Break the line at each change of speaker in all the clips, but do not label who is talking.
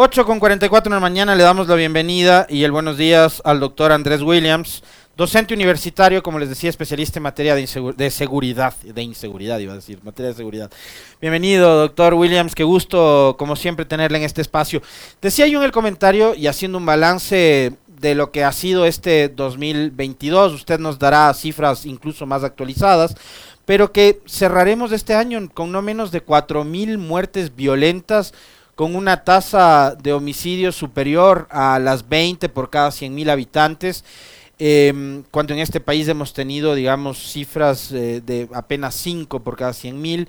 8 con 44 en la mañana le damos la bienvenida y el buenos días al doctor Andrés Williams, docente universitario, como les decía, especialista en materia de, de seguridad, de inseguridad iba a decir, materia de seguridad. Bienvenido, doctor Williams, qué gusto, como siempre, tenerle en este espacio. Decía yo en el comentario y haciendo un balance de lo que ha sido este 2022, usted nos dará cifras incluso más actualizadas, pero que cerraremos este año con no menos de 4.000 muertes violentas, con una tasa de homicidio superior a las 20 por cada 100.000 habitantes, eh, cuando en este país hemos tenido, digamos, cifras eh, de apenas 5 por cada 100.000.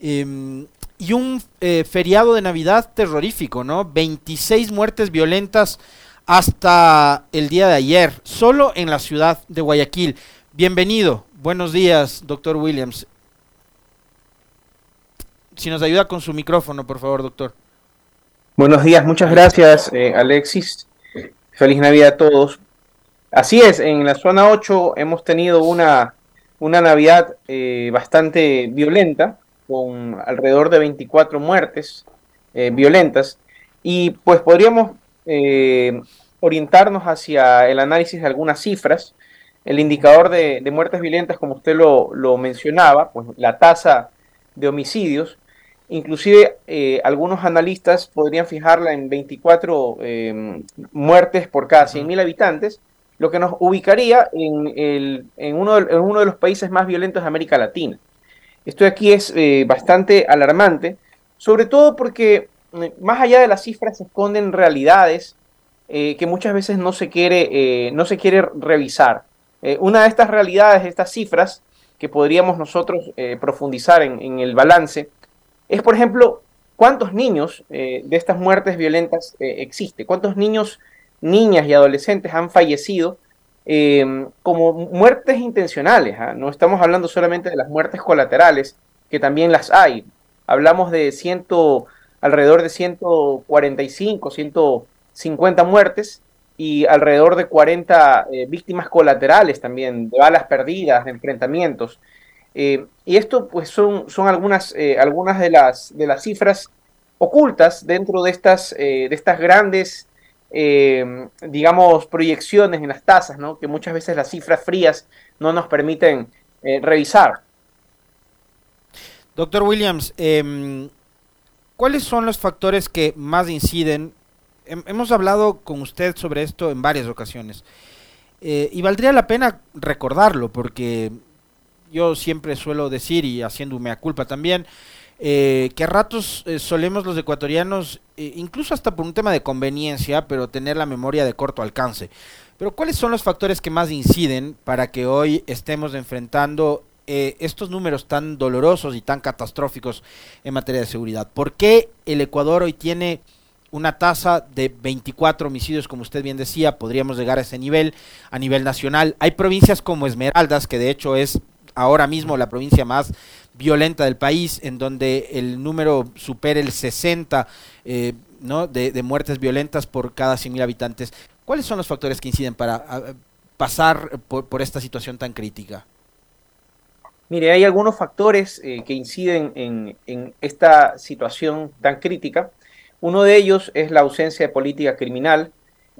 Eh, y un eh, feriado de Navidad terrorífico, ¿no? 26 muertes violentas hasta el día de ayer, solo en la ciudad de Guayaquil. Bienvenido, buenos días, doctor Williams. Si nos ayuda con su micrófono, por favor, doctor.
Buenos días, muchas gracias eh, Alexis. Feliz Navidad a todos. Así es, en la zona 8 hemos tenido una, una Navidad eh, bastante violenta, con alrededor de 24 muertes eh, violentas, y pues podríamos eh, orientarnos hacia el análisis de algunas cifras. El indicador de, de muertes violentas, como usted lo, lo mencionaba, pues la tasa de homicidios, Inclusive eh, algunos analistas podrían fijarla en 24 eh, muertes por cada 100.000 habitantes, lo que nos ubicaría en, el, en, uno de, en, uno de, los países más violentos de América Latina. Esto aquí es eh, bastante alarmante, sobre todo porque eh, más allá de las cifras se esconden realidades eh, que muchas veces no se quiere, no se quiere revisar. una de estas realidades, estas cifras, que podríamos nosotros profundizar en, en el balance, es, por ejemplo, cuántos niños eh, de estas muertes violentas eh, existe, cuántos niños, niñas y adolescentes han fallecido eh, como muertes intencionales. ¿eh? No estamos hablando solamente de las muertes colaterales, que también las hay. Hablamos de ciento, alrededor de 145, 150 muertes y alrededor de 40 eh, víctimas colaterales también, de balas perdidas, de enfrentamientos. Eh, y esto pues son, eh, algunas de, las, de las cifras ocultas dentro de estas, eh, grandes, eh, digamos, proyecciones en las tasas, ¿no? que muchas veces las cifras frías no nos permiten revisar.
Doctor Williams, eh, ¿cuáles son los factores que más inciden? Hemos hablado con usted sobre esto en varias ocasiones. Y valdría la pena recordarlo porque yo siempre suelo decir, y haciendo mea culpa también, eh, que a ratos eh, solemos los ecuatorianos, eh, incluso hasta por un tema de conveniencia, pero tener la memoria de corto alcance. Pero ¿cuáles son los factores que más inciden para que hoy estemos enfrentando eh, estos números tan dolorosos y tan catastróficos en materia de seguridad? ¿Por qué el Ecuador hoy tiene una tasa de 24 homicidios, como usted bien decía, podríamos llegar a ese nivel a nivel nacional? Hay provincias como Esmeraldas, que de hecho es ahora mismo la provincia más violenta del país, en donde el número supera el 60 eh, de, muertes violentas por cada 100.000 habitantes. ¿Cuáles son los factores que inciden para pasar por, esta situación tan crítica?
Mire, hay algunos factores eh, que inciden en, en, esta situación tan crítica. Uno de ellos es la ausencia de política criminal.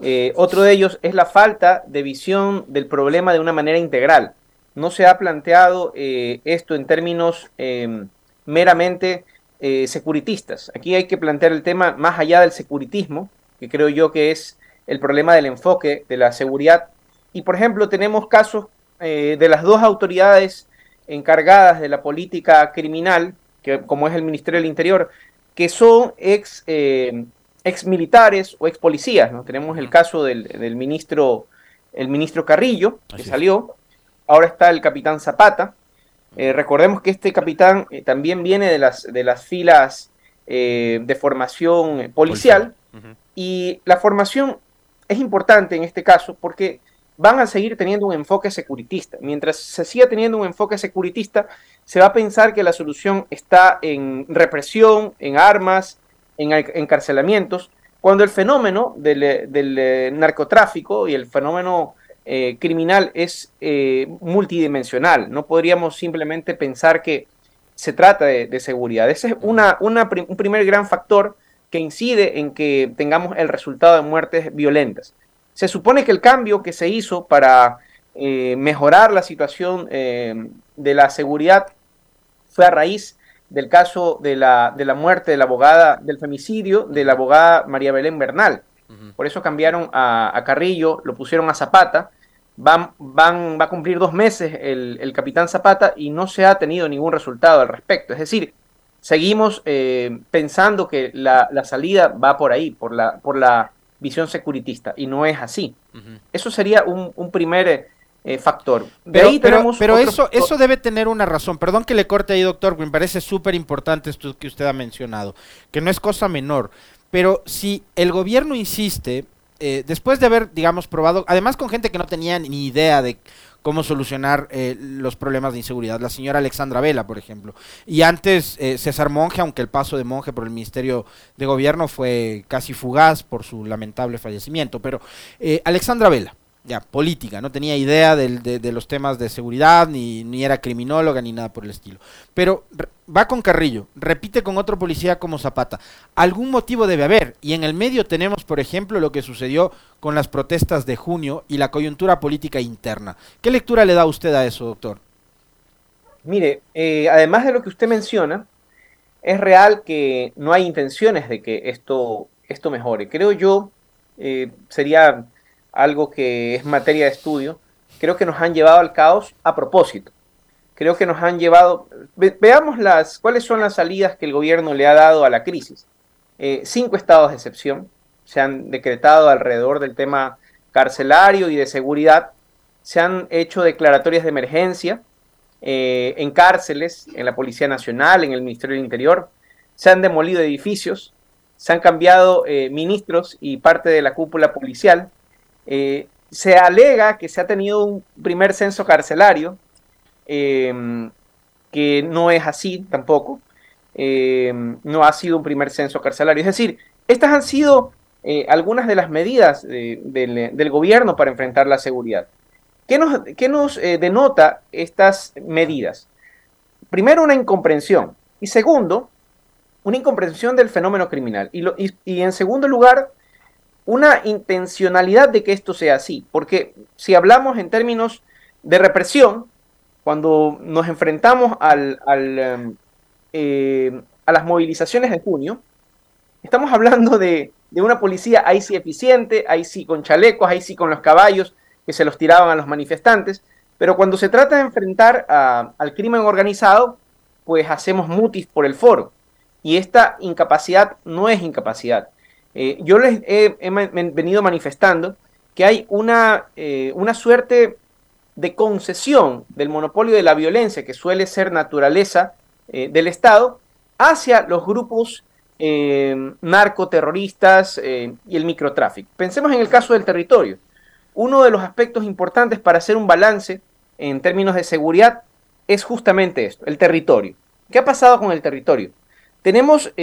Eh, otro de ellos es la falta de visión del problema de una manera integral no se ha planteado eh, esto en términos eh, meramente eh, securitistas. Aquí hay que plantear el tema más allá del securitismo, que creo yo que es el problema del enfoque de la seguridad. Y por ejemplo, tenemos casos eh, de las dos autoridades encargadas de la política criminal, que, como es el Ministerio del Interior, que son ex, eh, ex militares o ex policías. ¿no? Tenemos el caso del, del ministro, el ministro Carrillo, que Así salió, ahora está el capitán Zapata. Eh, recordemos que este capitán eh, también viene de las, de las filas eh, de formación policial uh -huh. y la formación es importante en este caso porque van a seguir teniendo un enfoque securitista. Mientras se siga teniendo un enfoque securitista, se va a pensar que la solución está en represión, en armas, en encarcelamientos, cuando el fenómeno del, del narcotráfico y el fenómeno eh, criminal es eh, multidimensional. No podríamos simplemente pensar que se trata de, de seguridad. Ese es una, una, un primer gran factor que que incide en que tengamos el resultado de muertes violentas. Se supone que el cambio que se hizo para eh, mejorar la situación eh, de la seguridad fue a raíz del caso de la, de la muerte de la abogada, del femicidio de la abogada María Belén Bernal. Por eso cambiaron a, Carrillo, lo pusieron a Zapata. Van, van, va a cumplir dos meses el, capitán Zapata y no se ha tenido ningún resultado al respecto. Es decir, seguimos eh, pensando que la, salida va por ahí, por la, por la visión securitista, y no es así. Eso sería un, un primer eh, factor.
pero, pero, eso, eso debe tener una razón. Perdón que le corte ahí, doctor, me parece súper importante esto que usted ha mencionado, que no es cosa menor. Pero si el gobierno insiste, eh, después de haber, digamos, probado, además con gente que no tenía ni idea de cómo solucionar eh, los problemas de inseguridad. La señora Alexandra Vela, por ejemplo. Y antes César Monge, aunque el paso de Monge por el Ministerio de Gobierno fue casi fugaz por su lamentable fallecimiento. Pero Alexandra Vela, ya, política, no tenía idea de, los temas de seguridad, ni, ni, era criminóloga, ni nada por el estilo. Pero va con Carrillo, repite con otro policía como Zapata. Algún motivo debe haber, y en el medio tenemos, por ejemplo, lo que sucedió con las protestas de junio y la coyuntura política interna. ¿Qué lectura le da usted a eso, doctor?
Mire, eh, además de lo que usted menciona, es real que no hay intenciones de que esto, esto mejore. Creo yo, eh, sería algo que es materia de estudio, creo que nos han llevado al caos a propósito. Creo que nos han llevado, veamos las, cuáles son las salidas que el gobierno le ha dado a la crisis. Eh, cinco estados de excepción se han decretado alrededor del tema carcelario y de seguridad. Se han hecho declaratorias de emergencia eh, en cárceles, en la Policía Nacional, en el Ministerio del Interior. Se han demolido edificios, se han cambiado eh, ministros y parte de la cúpula policial. Eh, se alega que se ha tenido un primer censo carcelario, em, que no es así tampoco. Em, no ha sido un primer censo carcelario. Es decir, estas han sido eh, algunas de las medidas del, gobierno para enfrentar la seguridad. ¿Qué nos, nos eh, denota estas medidas? Primero, una incomprensión. Y segundo, una incomprensión del fenómeno criminal. Y, y en segundo lugar, una intencionalidad de que esto sea así, porque si hablamos en términos de represión, cuando nos enfrentamos al, em, eh, a las movilizaciones de junio, estamos hablando de, una policía ahí sí eficiente, ahí sí con chalecos, ahí sí con los caballos que se los tiraban a los manifestantes, pero cuando se trata de enfrentar al crimen organizado, pues hacemos mutis por el foro. Y esta incapacidad no es incapacidad, eh, yo les he, venido manifestando que hay una, eh, una suerte de concesión del monopolio de la violencia que suele ser naturaleza eh, del Estado hacia los grupos narcoterroristas y el microtráfico. Pensemos en el caso del territorio. Uno de los aspectos importantes para hacer un balance en términos de seguridad es justamente esto, el territorio. ¿Qué ha pasado con el territorio? Tenemos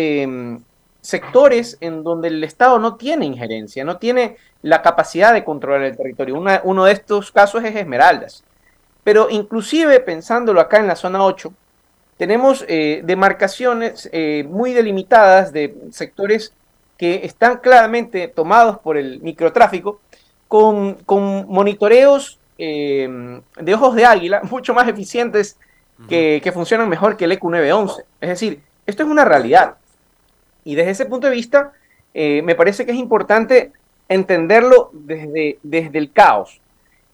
sectores en donde el Estado no tiene injerencia, no tiene la capacidad de controlar el territorio. uno de estos casos es Esmeraldas. Pero inclusive pensándolo acá en la zona 8, tenemos eh, demarcaciones eh, muy delimitadas de sectores que están claramente tomados por el microtráfico, con, monitoreos eh, de ojos de águila mucho más eficientes que, que funcionan mejor que el EQ911. Es decir, esto es una realidad. Y desde ese punto de vista, eh, me parece que es importante entenderlo desde, desde el caos.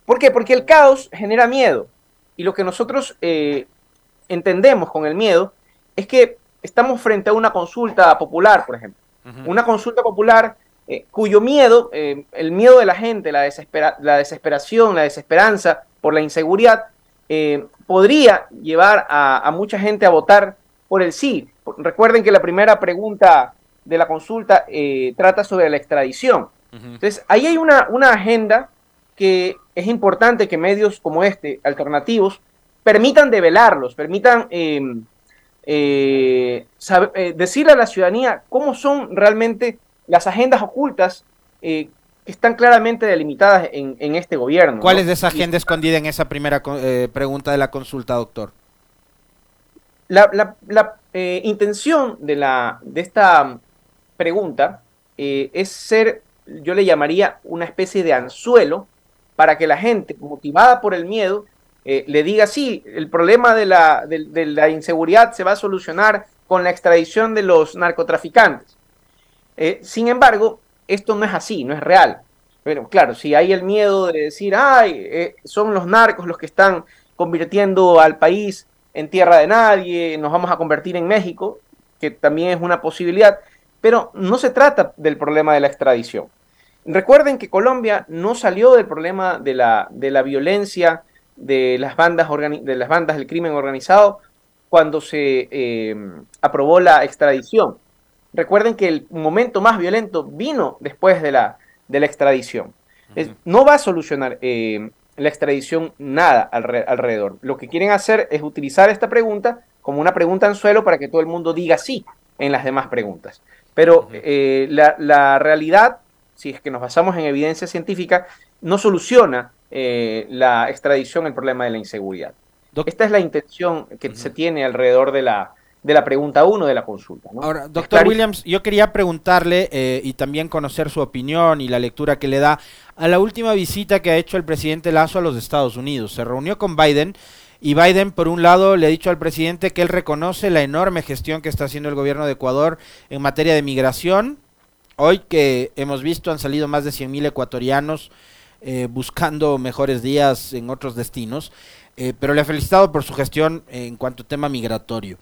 ¿Por qué? Porque el caos genera miedo. Y lo que nosotros eh, entendemos con el miedo es que estamos frente a una consulta popular, por ejemplo. Una consulta popular eh, cuyo miedo, el miedo de la gente, la, la desesperación, la desesperanza por la inseguridad, podría llevar a, a mucha gente a votar por el sí. Recuerden que la primera pregunta de la consulta eh, trata sobre la extradición. Entonces, ahí hay una, una agenda que es importante que medios como este, alternativos, permitan develarlos, permitan em, eh, eh, decirle a la ciudadanía cómo son realmente las agendas ocultas que están claramente delimitadas en, este gobierno.
¿Cuál es esa agenda escondida en esa primera pregunta de la consulta, doctor?
La, la, la eh, intención de, la, de esta pregunta eh, es ser, yo le llamaría una especie de anzuelo para que la gente, motivada por el miedo, eh, le diga, sí, el problema de la, de la, inseguridad se va a solucionar con la extradición de los narcotraficantes. sin embargo, esto no es así, no es real. Pero claro, si hay el miedo de decir, ay, son los narcos los que están convirtiendo al país en tierra de nadie, nos vamos a convertir en México, que también es una posibilidad, pero no se trata del problema de la extradición. Recuerden que Colombia no salió del problema de la, de la violencia de las, bandas de las bandas del crimen organizado cuando se eh, aprobó la extradición. Recuerden que el momento más violento vino después de la, de la extradición. no va a solucionar eh, la extradición nada alrededor. Lo que quieren hacer es utilizar esta pregunta como una pregunta en suelo para que todo el mundo diga sí en las demás preguntas. Pero eh, la, realidad, si es que nos basamos en evidencia científica, no soluciona eh, la extradición el problema de la inseguridad. Esta es la intención que se tiene alrededor de la, de la pregunta 1 de la consulta.
Ahora, doctor Williams, yo quería preguntarle eh, y también conocer su opinión y la lectura que le da a la última visita que ha hecho el presidente Lazo a los Estados Unidos. Se reunió con Biden y Biden, por un lado, le ha dicho al presidente que él reconoce la enorme gestión que está haciendo el gobierno de Ecuador en materia de migración. Hoy que hemos visto han salido más de 100.000 ecuatorianos eh, buscando mejores días en otros destinos, eh, pero le ha felicitado por su gestión en cuanto a tema migratorio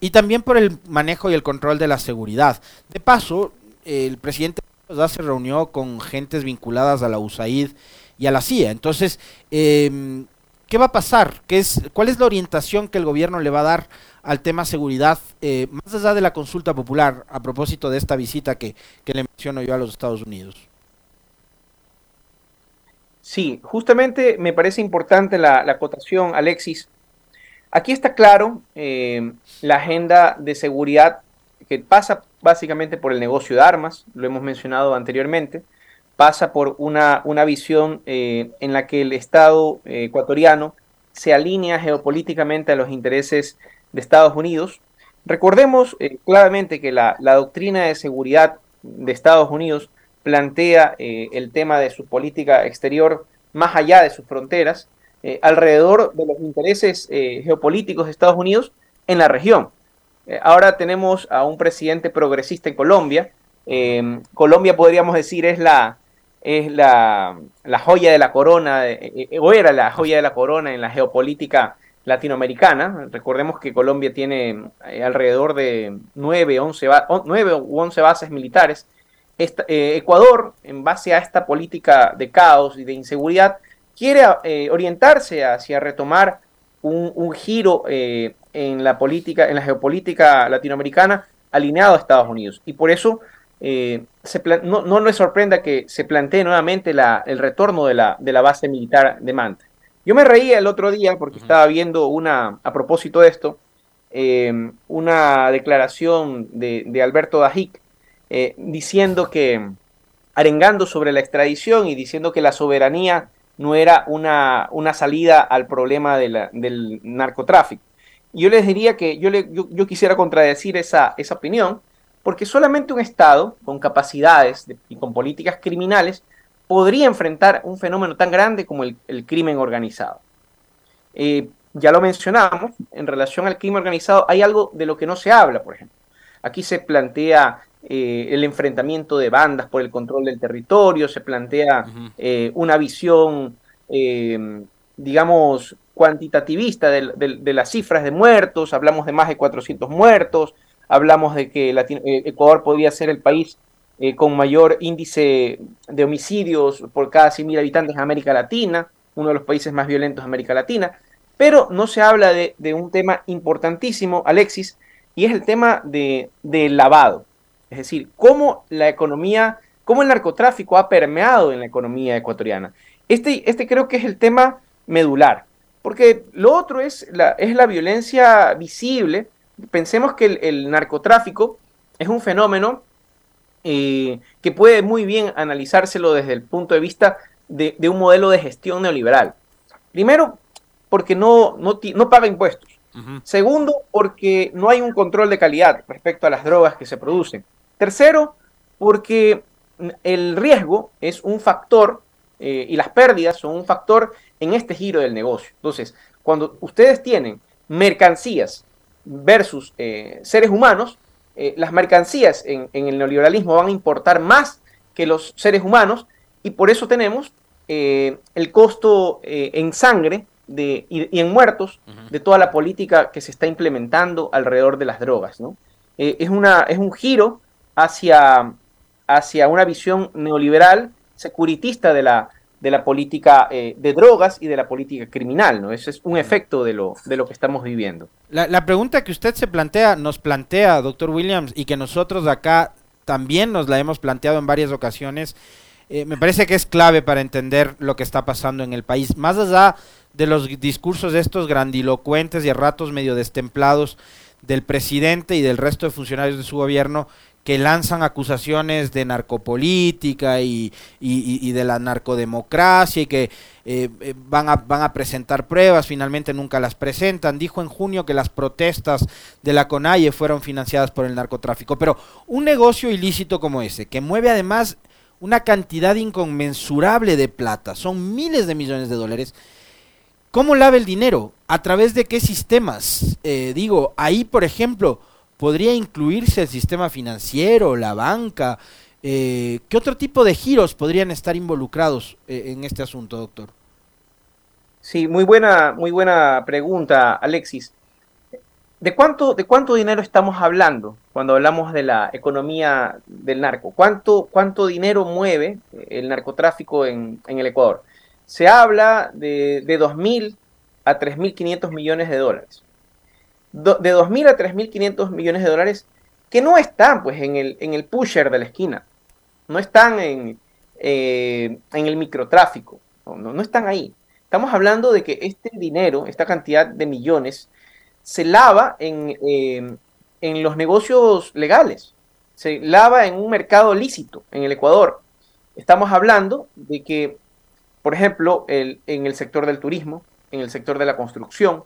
y también por el manejo y el control de la seguridad. De paso, el presidente se reunió con gentes vinculadas a la USAID y a la CIA. Entonces, eh, ¿qué va a pasar? ¿Qué es, ¿Cuál es la orientación que el gobierno le va a dar al tema seguridad, eh, más allá de la consulta popular, a propósito de esta visita que, le menciono yo a los Estados Unidos?
Sí, justamente me parece importante la, la acotación, Alexis, Aquí está claro eh, la agenda de seguridad que pasa básicamente por el negocio de armas, lo hemos mencionado anteriormente, pasa por una, una visión eh, en la que el Estado eh, ecuatoriano se alinea geopolíticamente a los intereses de Estados Unidos. Recordemos claramente que la, la, doctrina de seguridad de Estados Unidos plantea el tema de su política exterior más allá de sus fronteras, eh, alrededor de los intereses eh, geopolíticos de Estados Unidos en la región. Eh, ahora tenemos a un presidente progresista en Colombia. Colombia podríamos decir es la, es la, la joya de la corona, o era la joya de la corona en la geopolítica latinoamericana. Recordemos que Colombia tiene alrededor de 9, 11 9 u 11 bases militares. Ecuador, en base a esta política de caos y de inseguridad, quiere eh, orientarse hacia retomar un, giro eh, en la política, en la geopolítica latinoamericana alineado a Estados Unidos. Y por eso eh, no, no nos sorprenda que se plantee nuevamente el retorno de la, de la base militar de Manta. Yo me reía el otro día porque estaba viendo una, a propósito de esto, una declaración de, de Alberto Dajic diciendo que, arengando sobre la extradición y diciendo que la soberanía no era una, una salida al problema del narcotráfico. Yo les diría que yo, le, yo, quisiera contradecir esa, esa opinión, porque solamente un Estado con capacidades y con políticas criminales podría enfrentar un fenómeno tan grande como el, crimen organizado. Eh, ya lo mencionamos, en relación al crimen organizado hay algo de lo que no se habla, por ejemplo. Aquí se plantea eh, el enfrentamiento de bandas por el control del territorio, se plantea eh, una visión, eh, digamos, cuantitativista de, las cifras de muertos, hablamos de más de 400 muertos, hablamos de que Ecuador podría ser el país con mayor índice de homicidios por cada 100.000 habitantes en América Latina, uno de los países más violentos de América Latina, pero no se habla de, un tema importantísimo, Alexis, y es el tema de, del lavado. Es decir, cómo la economía, cómo el narcotráfico ha permeado en la economía ecuatoriana. Este, este creo que es el tema medular, porque lo otro es la, es la violencia visible. Pensemos que el, narcotráfico es un fenómeno eh, que puede muy bien analizárselo desde el punto de vista de, un modelo de gestión neoliberal. Primero, porque no, no, paga impuestos. Segundo, porque no hay un control de calidad respecto a las drogas que se producen. Tercero, porque el riesgo es un factor eh, y las pérdidas son un factor en este giro del negocio. Entonces, cuando ustedes tienen mercancías versus eh, seres humanos, eh, las mercancías en, el neoliberalismo van a importar más que los seres humanos y por eso tenemos el costo en sangre de, y, en muertos de toda la política que se está implementando alrededor de las drogas. ¿no? es, una, es un giro hacia, hacia una visión neoliberal, securitista de la, de la política eh, de drogas y de la política criminal, ¿no? Ese es un efecto de lo, de lo que estamos viviendo.
La, pregunta que usted se plantea, nos plantea, doctor Williams, y que nosotros acá también nos la hemos planteado en varias ocasiones, eh, me parece que es clave para entender lo que está pasando en el país. Más allá de los discursos de estos grandilocuentes y a ratos medio destemplados del presidente y del resto de funcionarios de su gobierno, que lanzan acusaciones de narcopolítica y, de la narcodemocracia y que eh, eh, van, a, van a presentar pruebas, finalmente nunca las presentan. Dijo en junio que las protestas de la CONAIE fueron financiadas por el narcotráfico. Pero un negocio ilícito como ese, que mueve además una cantidad inconmensurable de plata, son miles de millones de dólares, ¿cómo lava el dinero? ¿A través de qué sistemas? Eh, digo, ahí por ejemplo podría incluirse el sistema financiero, la banca. Eh, ¿Qué otro tipo de giros podrían estar involucrados eh, en este asunto, doctor?
Sí, muy buena, muy buena pregunta, Alexis. ¿De cuánto, ¿De cuánto dinero estamos hablando cuando hablamos de la economía del narco? ¿Cuánto, cuánto dinero mueve el narcotráfico en, el Ecuador? Se habla de, de 2.000 a 3.500 millones de dólares de 2.000 a 3.500 millones de dólares que no están pues en el, en el pusher de la esquina, no están en, eh, en el microtráfico, no, no, están ahí. Estamos hablando de que este dinero, esta cantidad de millones, se lava en, eh, en los negocios legales, se lava en un mercado lícito en el Ecuador. Estamos hablando de que, por ejemplo, el, en el sector del turismo, en el sector de la construcción,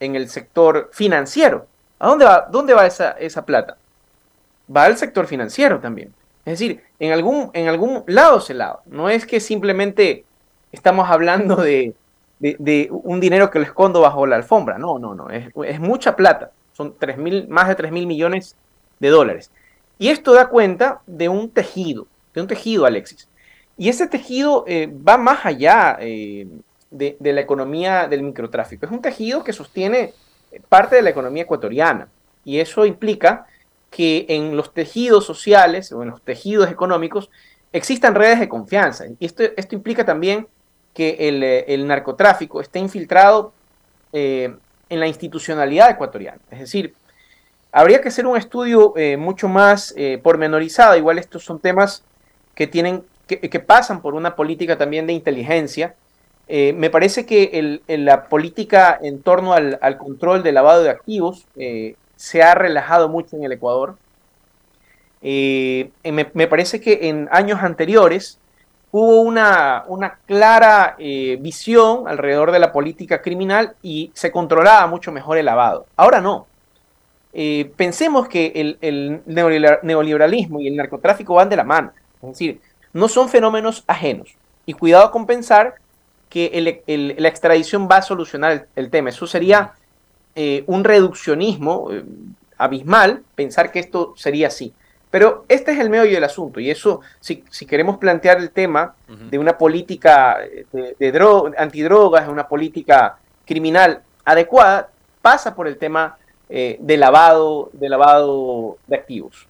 en el sector financiero. ¿A dónde va, dónde va esa, esa plata? Va al sector financiero también. Es decir, en algún, en algún lado se lava. No es que simplemente estamos hablando de, un dinero que lo escondo bajo la alfombra. No, no, no. Es, mucha plata. Son 3 mil, más de 3 mil millones de dólares. Y esto da cuenta de un tejido, de un tejido, Alexis. Y ese tejido eh, va más allá eh, de, la economía del microtráfico. Es un tejido que sostiene parte de la economía ecuatoriana y eso implica que en los tejidos sociales o en los tejidos económicos existan redes de confianza. Y esto, esto implica también que el, narcotráfico esté infiltrado eh, en la institucionalidad ecuatoriana. Es decir, habría que hacer un estudio eh, mucho más eh, pormenorizado. Igual estos son temas que, tienen, que pasan por una política también de inteligencia eh, me parece que la política en torno al, control del lavado de activos eh, se ha relajado mucho en el Ecuador. Eh, me, parece que en años anteriores hubo una, clara visión alrededor de la política criminal y se controlaba mucho mejor el lavado. Ahora no. pensemos que el, el neoliberalismo y el narcotráfico van de la mano. Es decir, no son fenómenos ajenos. Y cuidado con pensar que la extradición va a solucionar el, tema. Eso sería eh, un reduccionismo eh, abismal pensar que esto sería así. Pero este es el meollo del asunto y eso, si, queremos plantear el tema de una política de, de antidrogas, una política criminal adecuada, pasa por el tema eh, de, lavado, de lavado de activos.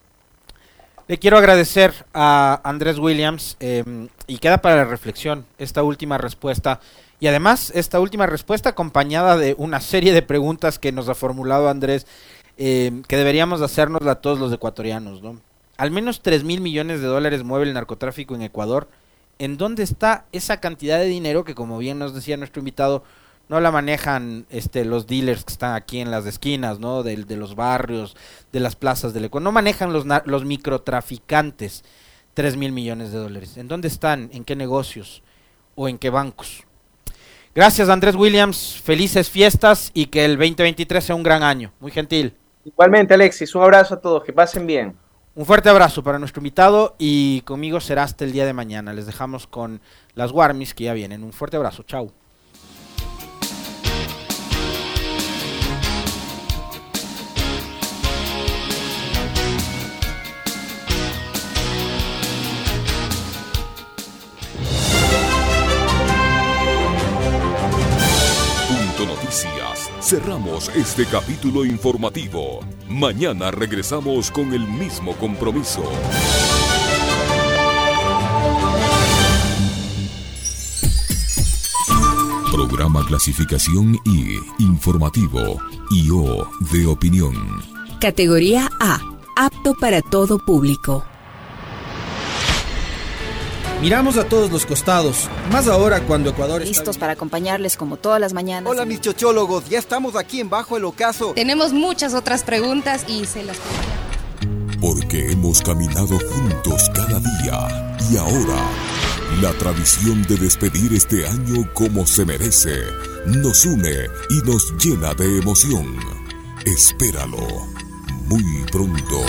Le quiero agradecer a Andrés Williams em, y queda para la reflexión esta última respuesta. Y además, esta última respuesta acompañada de una serie de preguntas que nos ha formulado Andrés, em, que deberíamos hacernos a todos los ecuatorianos. ¿no? Al menos 3 mil millones de dólares mueve el narcotráfico en Ecuador. ¿En dónde está esa cantidad de dinero que, como bien nos decía nuestro invitado, no la manejan este los dealers que están aquí en las esquinas, ¿no? De, de los barrios, de las plazas del Ecuador. No manejan los, los microtraficantes 3 mil millones de dólares. ¿En dónde están? ¿En qué negocios? ¿O en qué bancos? Gracias Andrés Williams, felices fiestas y que el 2023 sea un gran año. Muy gentil.
Igualmente Alexis, un abrazo a todos, que pasen bien.
Un fuerte abrazo para nuestro invitado y conmigo será hasta el día de mañana. Les dejamos con las Warmis que ya vienen. Un fuerte abrazo. Chau.
Cerramos este capítulo informativo. Mañana regresamos con el mismo compromiso. Programa clasificación I, informativo, y O de opinión.
Categoría A, apto para todo público.
Miramos a todos los costados, más ahora cuando Ecuador
está... Listos para acompañarles como todas las mañanas.
Hola mis chochólogos, ya estamos aquí en Bajo el Ocaso.
Tenemos muchas otras preguntas y se las
Porque hemos caminado juntos cada día y ahora la tradición de despedir este año como se merece nos une y nos llena de emoción. Espéralo muy pronto.